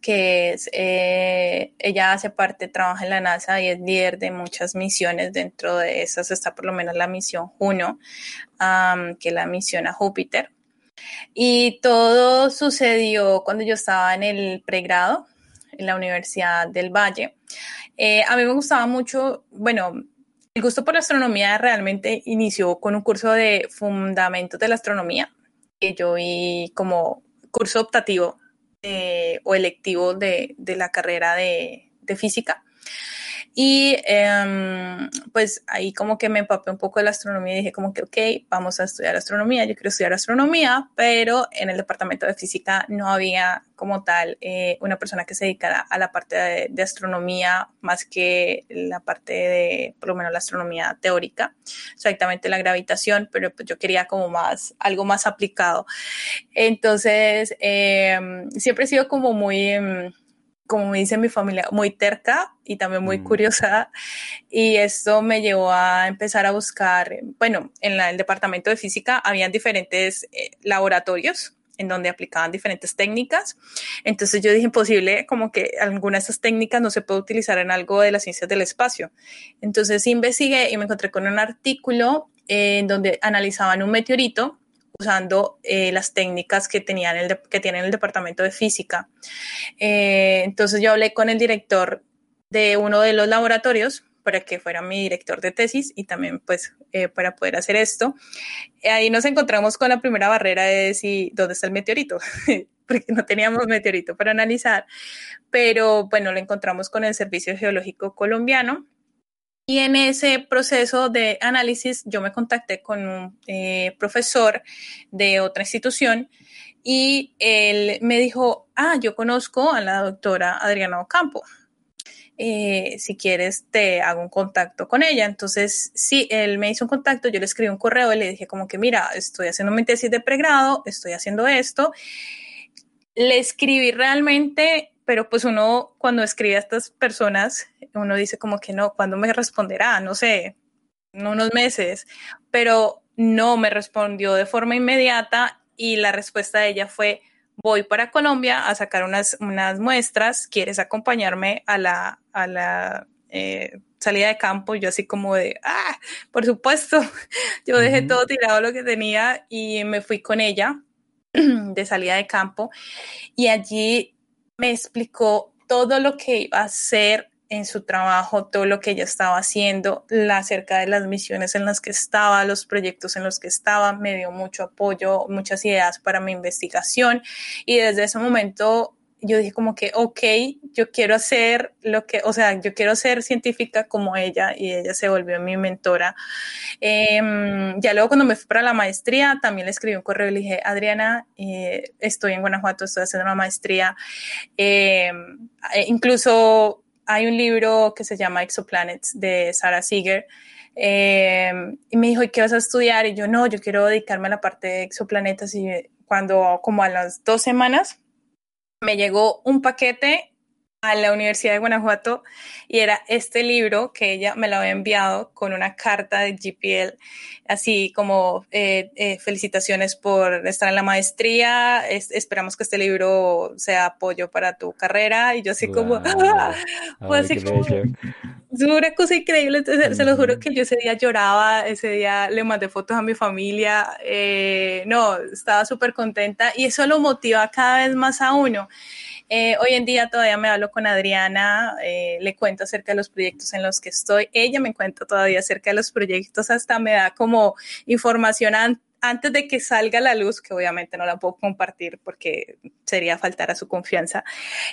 que es, eh, ella hace parte, trabaja en la NASA y es líder de muchas misiones, dentro de esas está por lo menos la misión Juno, que es la misión a Júpiter. Y todo sucedió cuando yo estaba en el pregrado en la Universidad del Valle. Eh, a mí me gustaba mucho, bueno, el gusto por la astronomía realmente inició con un curso de fundamentos de la astronomía que yo vi como curso optativo eh, o electivo de, la carrera de, de física. Y em, pues ahí como que me empapé un poco de la astronomía y dije como que, ok, vamos a estudiar astronomía, yo quiero estudiar astronomía, pero en el departamento de física no había como tal eh, una persona que se dedicara a la parte de, astronomía más que la parte de, por lo menos la astronomía teórica, exactamente la gravitación, pero pues yo quería como más, algo más aplicado. Entonces, em, siempre he sido como muy em, como me dice mi familia, muy terca y también muy mm. curiosa. Y esto me llevó a empezar a buscar, bueno, en el departamento de física habían diferentes eh, laboratorios en donde aplicaban diferentes técnicas. Entonces yo dije, imposible, como que alguna de esas técnicas no se puede utilizar en algo de las ciencias del espacio. Entonces investigué y me encontré con un artículo en donde analizaban un meteorito usando eh, las técnicas que, tenían el que tienen el departamento de física. Eh, entonces yo hablé con el director de uno de los laboratorios para que fuera mi director de tesis y también pues eh, para poder hacer esto. Ahí nos encontramos con la primera barrera de decir dónde está el meteorito, porque no teníamos meteorito para analizar, pero bueno, lo encontramos con el Servicio Geológico Colombiano y en ese proceso de análisis yo me contacté con un eh, profesor de otra institución y él me dijo, ah, yo conozco a la doctora Adriana Ocampo. Eh, si quieres te hago un contacto con ella. Entonces, sí, él me hizo un contacto, yo le escribí un correo y le dije como que, mira, estoy haciendo mi tesis de pregrado, estoy haciendo esto. Le escribí realmente pero pues uno cuando escribe a estas personas, uno dice como que no, ¿cuándo me responderá? No sé, unos meses, pero no me respondió de forma inmediata y la respuesta de ella fue, voy para Colombia a sacar unas, unas muestras, ¿quieres acompañarme a la, a la eh, salida de campo? Yo así como de, ah, por supuesto, yo dejé todo tirado lo que tenía y me fui con ella de salida de campo y allí me explicó todo lo que iba a hacer en su trabajo, todo lo que ella estaba haciendo, la, acerca de las misiones en las que estaba, los proyectos en los que estaba, me dio mucho apoyo, muchas ideas para mi investigación y desde ese momento yo dije como que, ok, yo quiero hacer lo que, o sea, yo quiero ser científica como ella y ella se volvió mi mentora. Em, ya luego cuando me fui para la maestría, también le escribí un correo y le dije, Adriana, eh, estoy en Guanajuato, estoy haciendo una maestría. Em, e incluso hay un libro que se llama Exoplanets de Sarah Seeger. Eh, y me dijo, ¿y qué vas a estudiar? Y yo, no, yo quiero dedicarme a la parte de exoplanetas. Y cuando, como a las dos semanas, me llegó un paquete a la Universidad de Guanajuato y era este libro que ella me lo había enviado con una carta de GPL, así como eh, eh, felicitaciones por estar en la maestría, esperamos que este libro sea apoyo para tu carrera y yo así como, ¡ah! pues así como, es una cosa increíble, Entonces, se lo juro que yo ese día lloraba, ese día le mandé fotos a mi familia, eh, no, estaba súper contenta y eso lo motiva cada vez más a uno. Eh, hoy en día todavía me hablo con Adriana, eh, le cuento acerca de los proyectos en los que estoy. Ella me cuenta todavía acerca de los proyectos, hasta me da como información antes de que salga la luz, que obviamente no la puedo compartir porque sería faltar a su confianza.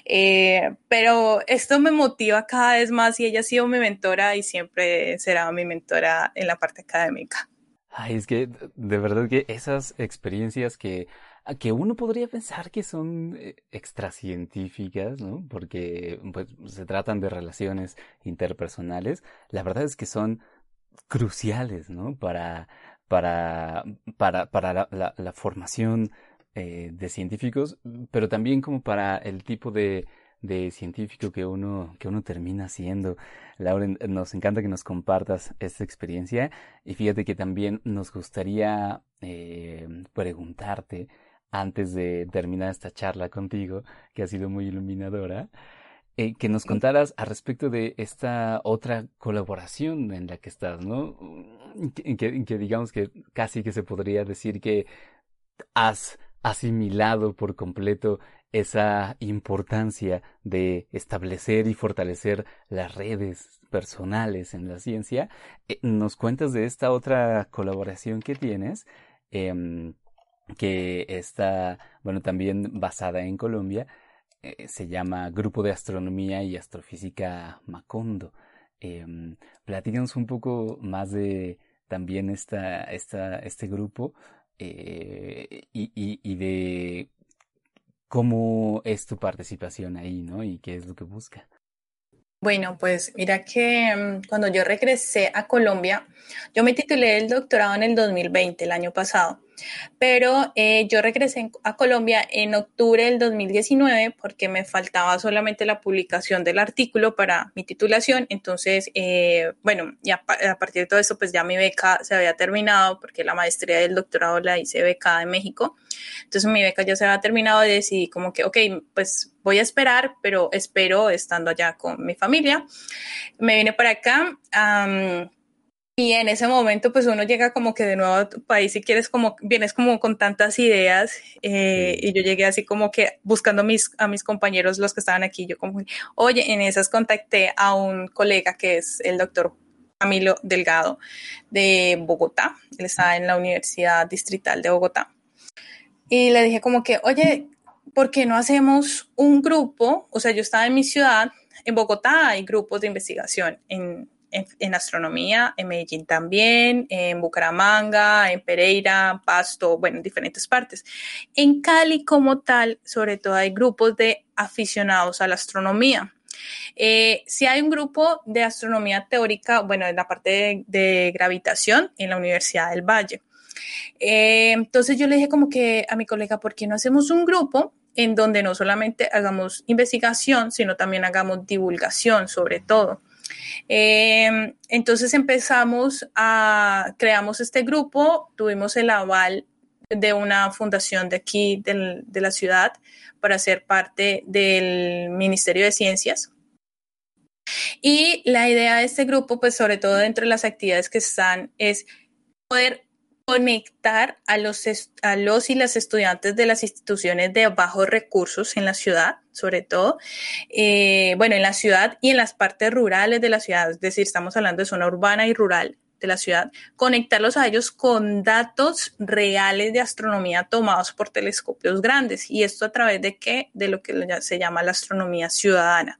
Eh, pero esto me motiva cada vez más y ella ha sido mi mentora y siempre será mi mentora en la parte académica. Ay, es que de verdad que esas experiencias que que uno podría pensar que son eh, extracientíficas, ¿no? Porque pues, se tratan de relaciones interpersonales. La verdad es que son cruciales, ¿no? Para, para, para, para la, la, formación eh, de científicos, pero también como para el tipo de, de científico que uno, que uno termina siendo. Laura, nos encanta que nos compartas esta experiencia y fíjate que también nos gustaría eh, preguntarte antes de terminar esta charla contigo, que ha sido muy iluminadora, eh, que nos contaras al respecto de esta otra colaboración en la que estás, ¿no? Que, que, digamos que casi que se podría decir que has asimilado por completo esa importancia de establecer y fortalecer las redes personales en la ciencia. Eh, ¿Nos cuentas de esta otra colaboración que tienes? Eh, que está, bueno, también basada en Colombia, eh, se llama Grupo de Astronomía y Astrofísica Macondo. Eh, un poco más de también esta, esta, este grupo eh, y, y, y, de cómo es tu participación ahí, ¿no? Y qué es lo que busca. Bueno, pues mira que mm, cuando yo regresé a Colombia, yo me titulé el doctorado en el 2020, el año pasado. Pero eh, yo regresé a Colombia en octubre del 2019 porque me faltaba solamente la publicación del artículo para mi titulación. Entonces, eh, bueno, ya a partir de todo esto, pues ya mi beca se había terminado porque la maestría del doctorado la hice becada en México. Entonces mi beca ya se había terminado y decidí como que, ok, pues voy a esperar, pero espero estando allá con mi familia. Me vine para acá. Y en ese momento, pues uno llega como que de nuevo a tu país y quieres como, vienes como con tantas ideas. Eh, y yo llegué así como que buscando a mis, a mis compañeros, los que estaban aquí. Yo como, oye, en esas contacté a un colega que es el doctor Camilo Delgado de Bogotá. Él está en la Universidad Distrital de Bogotá. Y le dije como que, oye, ¿por qué no hacemos un grupo? O sea, yo estaba en mi ciudad, en Bogotá hay grupos de investigación en en, astronomía, en Medellín también, en Bucaramanga, en Pereira, Pasto, bueno, en diferentes partes. En Cali como tal, sobre todo hay grupos de aficionados a la astronomía. Eh, si hay un grupo de astronomía teórica, bueno, en la parte de, gravitación en la Universidad del Valle. Eh, entonces yo le dije como que a mi colega, ¿por qué no hacemos un grupo en donde no solamente hagamos investigación, sino también hagamos divulgación sobre todo? Em, entonces empezamos a, creamos este grupo, tuvimos el aval de una fundación de aquí, de la ciudad, para ser parte del Ministerio de Ciencias. Y la idea de este grupo, pues sobre todo dentro de las actividades que están, es poder conectar a los, a los y las estudiantes de las instituciones de bajos recursos en la ciudad, sobre todo, eh, bueno, en la ciudad y en las partes rurales de la ciudad, es decir, estamos hablando de zona urbana y rural, de la ciudad, conectarlos a ellos con datos reales de astronomía tomados por telescopios grandes. ¿Y esto a través de qué? De lo que se llama la astronomía ciudadana.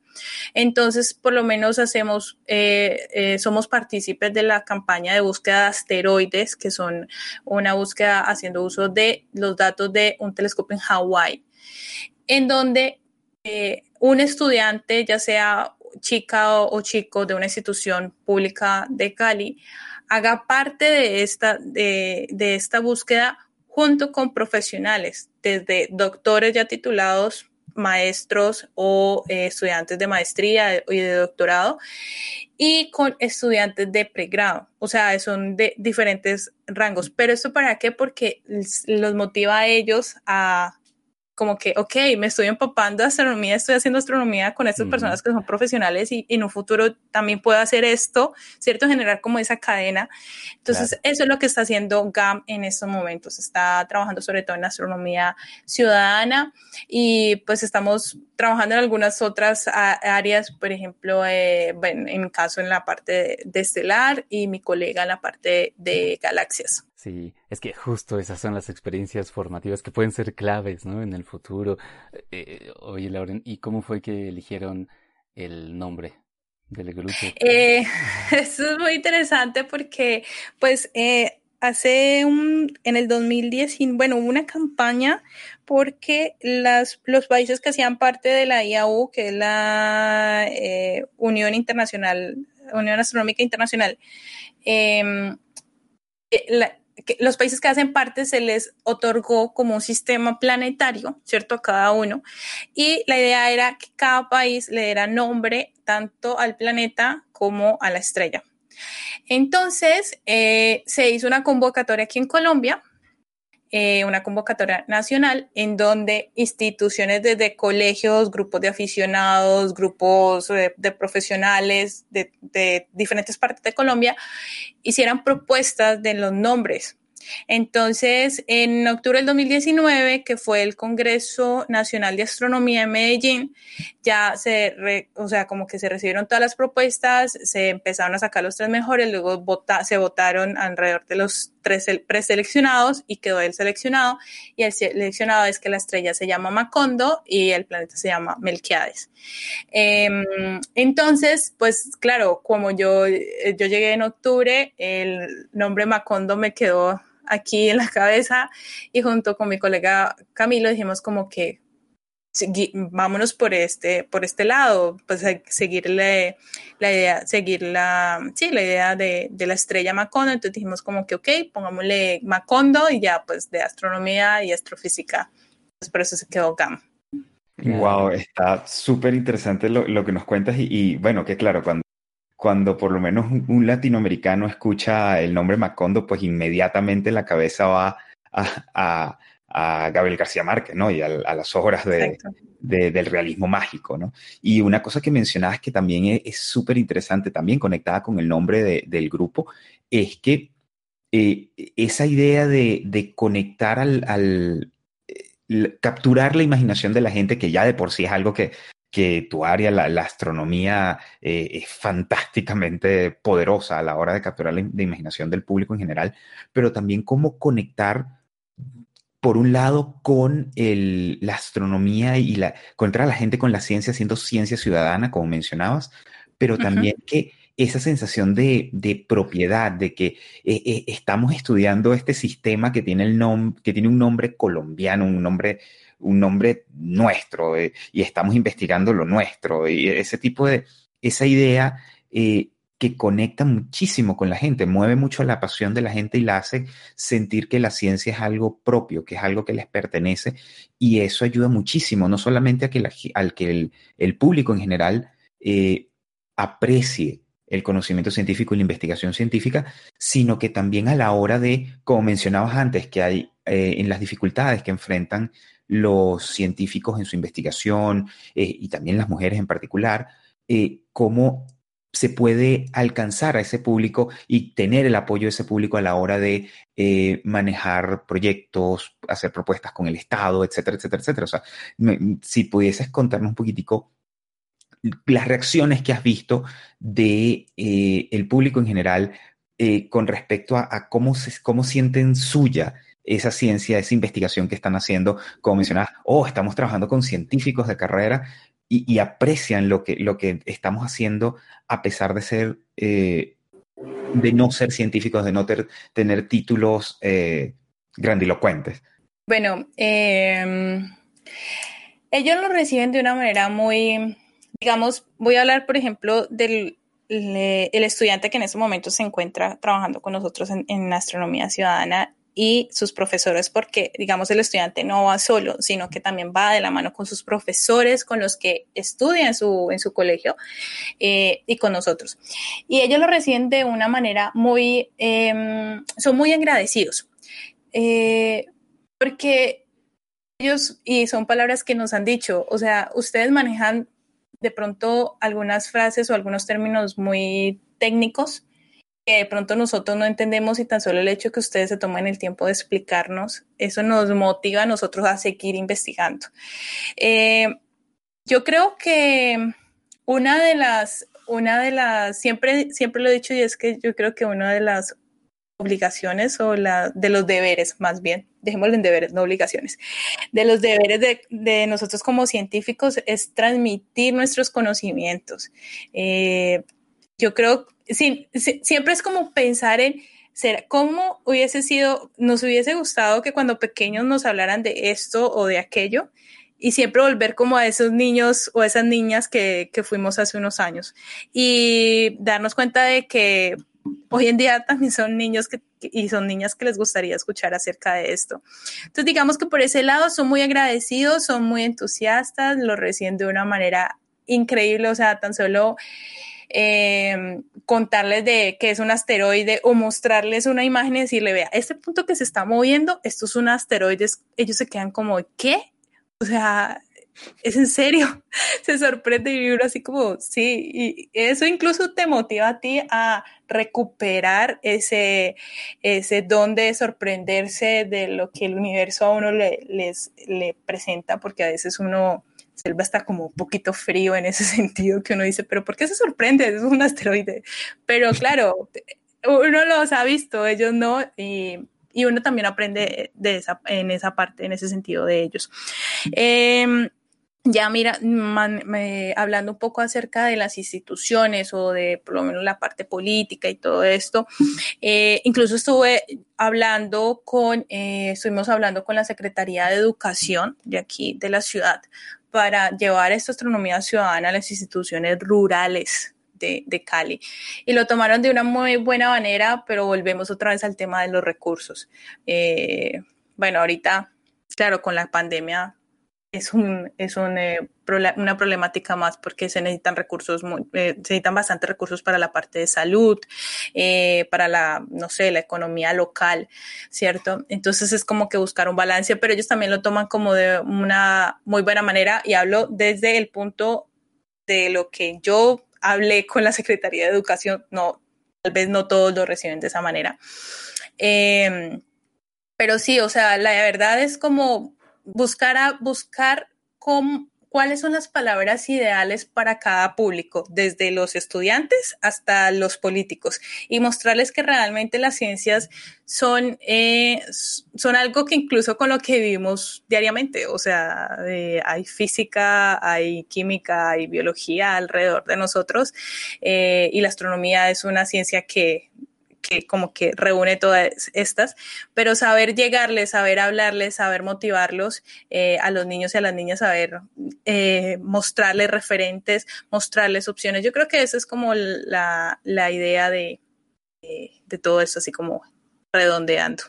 Entonces, por lo menos hacemos, eh, eh, somos partícipes de la campaña de búsqueda de asteroides, que son una búsqueda haciendo uso de los datos de un telescopio en Hawái, en donde eh, un estudiante, ya sea chica o, chico de una institución pública de Cali, haga parte de esta, de, esta búsqueda junto con profesionales, desde doctores ya titulados, maestros o eh, estudiantes de maestría y de doctorado, y con estudiantes de pregrado. O sea, son de diferentes rangos. Pero esto para qué? Porque los motiva a ellos a como que, ok, me estoy empapando de astronomía, estoy haciendo astronomía con estas personas que son profesionales y, en un futuro también puedo hacer esto, ¿cierto? Generar como esa cadena. Entonces, eso es lo que está haciendo GAM en estos momentos. Está trabajando sobre todo en astronomía ciudadana y pues estamos trabajando en algunas otras áreas, por ejemplo, eh, en mi caso en la parte de estelar y mi colega en la parte de galaxias. Sí, es que justo esas son las experiencias formativas que pueden ser claves, ¿no? En el futuro. Eh, eh, oye, Lauren, ¿y cómo fue que eligieron el nombre del grupo? Eh, eso es muy interesante porque, pues, hace un, en el 2010, bueno, hubo una campaña porque las, los países que hacían parte de la IAU, que es la Unión Internacional, Unión Astronómica Internacional, em, los países que hacen parte se les otorgó como un sistema planetario, ¿cierto? A cada uno. Y la idea era que cada país le diera nombre tanto al planeta como a la estrella. Entonces, eh, se hizo una convocatoria aquí en Colombia eh, una convocatoria nacional en donde instituciones desde colegios, grupos de aficionados, grupos de, profesionales de, diferentes partes de Colombia hicieran propuestas de los nombres. Entonces, en octubre del 2019, que fue el Congreso Nacional de Astronomía en Medellín, ya se, o sea, como que se recibieron todas las propuestas, se empezaron a sacar los tres mejores, luego se votaron alrededor de los tres preseleccionados y quedó el seleccionado. Y el seleccionado es que la estrella se llama Macondo y el planeta se llama Melquiades. Em, entonces, pues claro, como yo, yo llegué en octubre, el nombre Macondo me quedó aquí en la cabeza y junto con mi colega Camilo dijimos como que vámonos por este, por este lado, pues seguirle la idea, seguir la, sí, la idea de, la estrella Macondo. Entonces dijimos como que, ok, pongámosle Macondo y ya pues de astronomía y astrofísica. Pues por eso se quedó GAM. Wow, está súper interesante lo, que nos cuentas y, y, bueno, que claro, cuando cuando por lo menos un, latinoamericano escucha el nombre Macondo, pues inmediatamente la cabeza va a, Gabriel García Márquez, ¿no? Y a, las obras del realismo mágico, ¿no? Y una cosa que mencionabas que también es súper interesante, también conectada con el nombre del grupo, es que eh, esa idea de, conectar al, eh, capturar la imaginación de la gente, que ya de por sí es algo que que tu área, la, astronomía, eh, es fantásticamente poderosa a la hora de capturar la, imaginación del público en general, pero también cómo conectar, por un lado, con la astronomía y la, conectar a la gente con la ciencia, haciendo ciencia ciudadana, como mencionabas, pero también que esa sensación de, propiedad, de que eh, eh, estamos estudiando este sistema que tiene, el que tiene un nombre colombiano, un nombre un nombre nuestro eh, y estamos investigando lo nuestro y ese tipo de, esa idea eh, que conecta muchísimo con la gente, mueve mucho la pasión de la gente y la hace sentir que la ciencia es algo propio, que es algo que les pertenece y eso ayuda muchísimo, no solamente a que al que el, público en general eh, aprecie el conocimiento científico y la investigación científica, sino que también a la hora de, como mencionabas antes, que hay eh, en las dificultades que enfrentan los científicos en su investigación eh, y también las mujeres en particular, cómo se puede alcanzar a ese público y tener el apoyo de ese público a la hora de manejar proyectos, hacer propuestas con el Estado, etcétera, etcétera, etcétera. O sea, si pudieses contarnos un poquitico las reacciones que has visto de el público en general con respecto a, cómo, cómo sienten suya esa ciencia, esa investigación que están haciendo, como mencionabas, oh, estamos trabajando con científicos de carrera y, aprecian lo que, lo que estamos haciendo a pesar de ser, eh, de no ser científicos, de no tener títulos eh, grandilocuentes. Bueno, em, ellos lo reciben de una manera muy, digamos, voy a hablar, por ejemplo, del el estudiante que en este momento se encuentra trabajando con nosotros en, en astronomía ciudadana y sus profesores, porque digamos el estudiante no va solo, sino que también va de la mano con sus profesores, con los que estudia en su, en su colegio eh, y con nosotros. Y ellos lo reciben de una manera muy, em, son muy agradecidos, eh, porque ellos, y son palabras que nos han dicho, o sea, ustedes manejan de pronto algunas frases o algunos términos muy técnicos de pronto nosotros no entendemos y tan solo el hecho que ustedes se tomen el tiempo de explicarnos, eso nos motiva a nosotros a seguir investigando. Eh, yo creo que una de las, una de las, siempre, siempre lo he dicho y es que yo creo que una de las obligaciones o la, de los deberes, más bien, dejémoslo en deberes, no obligaciones, de los deberes de, de nosotros como científicos es transmitir nuestros conocimientos. Eh, yo creo sí, siempre es como pensar en cómo hubiese sido, nos hubiese gustado que cuando pequeños nos hablaran de esto o de aquello y siempre volver como a esos niños o esas niñas que, que fuimos hace unos años y darnos cuenta de que hoy en día también son niños que, y son niñas que les gustaría escuchar acerca de esto. Entonces, digamos que por ese lado son muy agradecidos, son muy entusiastas, lo reciben de una manera increíble, o sea, tan solo eh, contarles de qué es un asteroide o mostrarles una imagen y decirle, vea, este punto que se está moviendo, esto es un asteroide, ellos se quedan como, ¿qué? O sea, es en serio, se sorprende y uno así como, sí, y eso incluso te motiva a ti a recuperar ese, ese don de sorprenderse de lo que el universo a uno le, les, le presenta, porque a veces uno Selva está como un poquito frío en ese sentido que uno dice, pero ¿por qué se sorprende? Es un asteroide. Pero claro, uno los ha visto, ellos no, y, uno también aprende en esa parte, en ese sentido de ellos. Eh, ya mira, hablando un poco acerca de las instituciones o de por lo menos la parte política y todo esto, eh, incluso estuve hablando con, eh, estuvimos hablando con la Secretaría de Educación de aquí de la ciudad para llevar esta astronomía ciudadana a las instituciones rurales de, de, Cali. Y lo tomaron de una muy buena manera, pero volvemos otra vez al tema de los recursos. Eh, bueno, ahorita, claro, con la pandemia es, un, es eh, una problemática más porque se necesitan recursos, eh, se necesitan bastantes recursos para la parte de salud, eh, para la, no sé, la economía local, ¿cierto? Entonces es como que buscar un balance, pero ellos también lo toman como de una muy buena manera y hablo desde el punto de lo que yo hablé con la Secretaría de Educación, no, tal vez no todos lo reciben de esa manera. Em, pero sí, o sea, la verdad es como buscar, a, buscar cuáles son las palabras ideales para cada público, desde los estudiantes hasta los políticos, y mostrarles que realmente las ciencias son, eh, son algo que incluso con lo que vivimos diariamente, o sea, eh, hay física, hay química, hay biología alrededor de nosotros, eh, y la astronomía es una ciencia que que como que reúne todas estas, pero saber llegarles, saber hablarles, saber motivarlos eh, a los niños y a las niñas, saber eh, mostrarles referentes, mostrarles opciones. Yo creo que esa es como la, la idea de, de, todo esto, así como redondeando.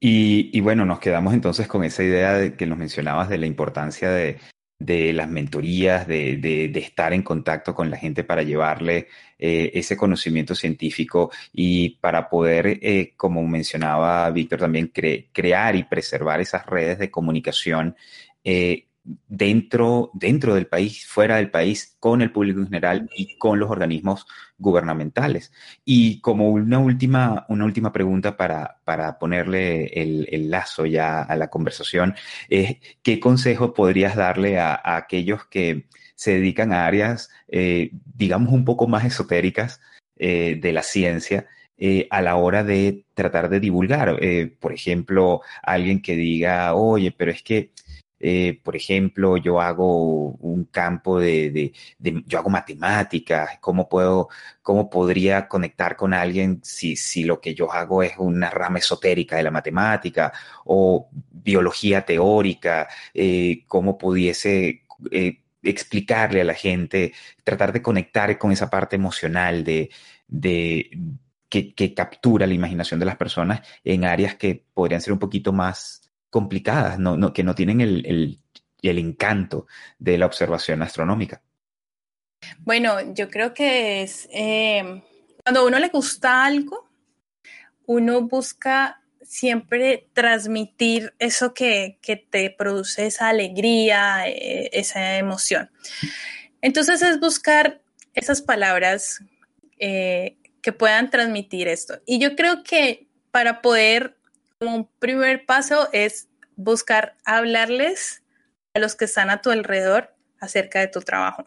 Y, y, bueno, nos quedamos entonces con esa idea de que nos mencionabas de la importancia de, de las mentorías, de, estar en contacto con la gente para llevarle eh, ese conocimiento científico y para poder, eh, como mencionaba Víctor, también crear y preservar esas redes de comunicación eh, dentro, dentro del país, fuera del país, con el público en general y con los organismos gubernamentales. Y como una última, una última pregunta para, para ponerle el, lazo ya a la conversación, ¿qué consejo podrías darle a, aquellos que se dedican a áreas, eh, digamos, un poco más esotéricas eh, de la ciencia? Eh, a la hora de tratar de divulgar. por ejemplo, alguien que diga, oye, pero es que eh, por ejemplo, yo hago un campo de, yo hago matemáticas, ¿cómo puedo, cómo podría conectar con alguien si, si lo que yo hago es una rama esotérica de la matemática o biología teórica, eh, cómo pudiese eh, explicarle a la gente, tratar de conectar con esa parte emocional de, que, que captura la imaginación de las personas en áreas que podrían ser un poquito más complicadas, no, que no tienen el, encanto de la observación astronómica. Bueno, yo creo que es eh, cuando a uno le gusta algo, uno busca siempre transmitir eso que, te produce esa alegría, eh, esa emoción. Entonces es buscar esas palabras eh, que puedan transmitir esto. Y yo creo que para poder un primer paso es buscar hablarles a los que están a tu alrededor acerca de tu trabajo.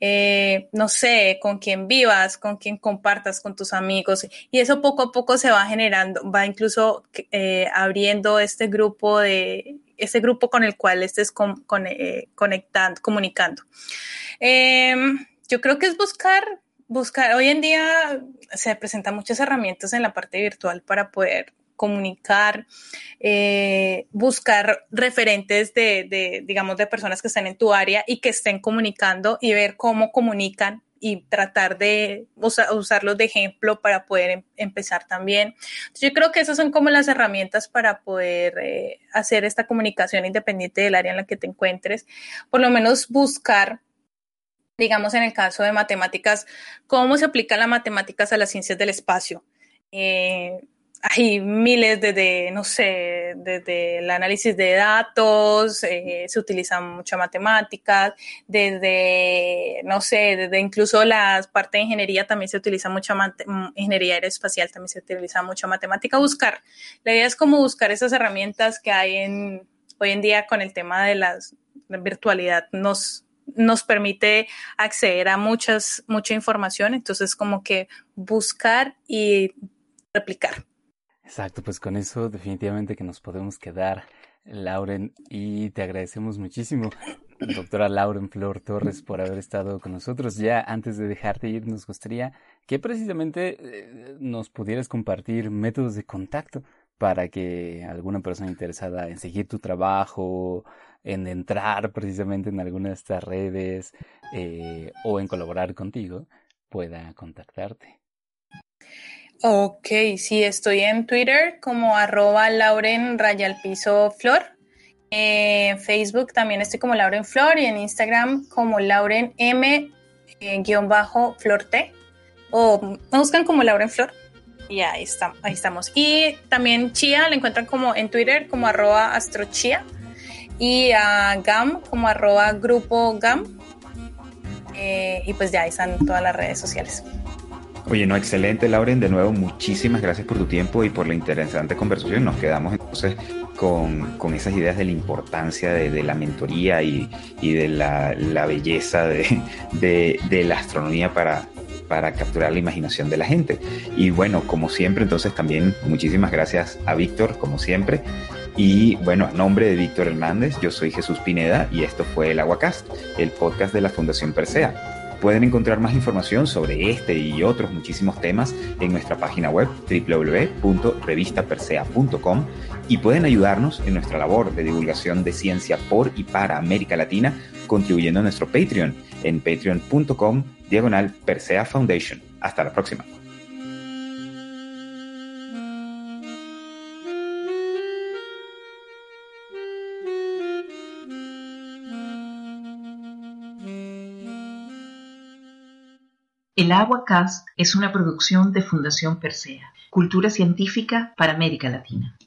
Eh, no sé, con quién vivas, con quién compartas con tus amigos. Y eso poco a poco se va generando, va incluso eh, abriendo este grupo de, este grupo con el cual estés eh, conectando, comunicando. Em, yo creo que es buscar, buscar, hoy en día se presentan muchas herramientas en la parte virtual para poder comunicar, eh, buscar referentes de, digamos, de personas que estén en tu área y que estén comunicando y ver cómo comunican y tratar de usarlos de ejemplo para poder em, empezar también. yo creo que esas son como las herramientas para poder eh, hacer esta comunicación independiente del área en la que te encuentres. Por lo menos buscar digamos en el caso de matemáticas, cómo se aplica la matemáticas a las ciencias del espacio. Eh, hay miles desde, no sé, desde el análisis de datos, eh, se utilizan muchas matemáticas, desde, no sé, desde incluso la parte de ingeniería también se utiliza mucha mm, ingeniería aeroespacial también se utiliza mucha matemática. Buscar, la idea es como buscar esas herramientas que hay en, hoy en día con el tema de las, la virtualidad, nos, nos permite acceder a muchas, mucha información, entonces como que buscar y replicar. Exacto, pues con eso definitivamente que nos podemos quedar, Lauren, y te agradecemos muchísimo, doctora Lauren Flor Torres, por haber estado con nosotros. Ya antes de dejarte ir, nos gustaría que precisamente eh, nos pudieras compartir métodos de contacto para que alguna persona interesada en seguir tu trabajo, en entrar precisamente en alguna de estas redes eh, o en colaborar contigo, pueda contactarte. Ok, sí, estoy en Twitter como arroba Lauren Piso Flor. En Facebook también estoy como Lauren Flor y en Instagram como Lauren M eh, T. O me buscan como Lauren Flor. Y ahí, está, ahí estamos. Y también Chia la encuentran como en Twitter como arroba astrochia. Y a GAM como arroba grupo GAM. Eh, y pues ya ahí están todas las redes sociales. Oye, no, excelente, Lauren. De nuevo, muchísimas gracias por tu tiempo y por la interesante conversación. Nos quedamos entonces con, con esas ideas de la importancia de, la mentoría y, y de la, la belleza de, de, la astronomía para, para capturar la imaginación de la gente. Y bueno, como siempre, entonces también muchísimas gracias a Víctor, como siempre. Y bueno, a nombre de Víctor Hernández, yo soy Jesús Pineda y esto fue el Aguacast, el podcast de la Fundación Persea. Pueden encontrar más información sobre este y otros muchísimos temas en nuestra página web www.revistapersea.com y pueden ayudarnos en nuestra labor de divulgación de ciencia por y para América Latina contribuyendo a nuestro Patreon en patreon.com diagonal Persea Foundation. Hasta la próxima. El Aguacast es una producción de Fundación Persea, Cultura Científica para América Latina.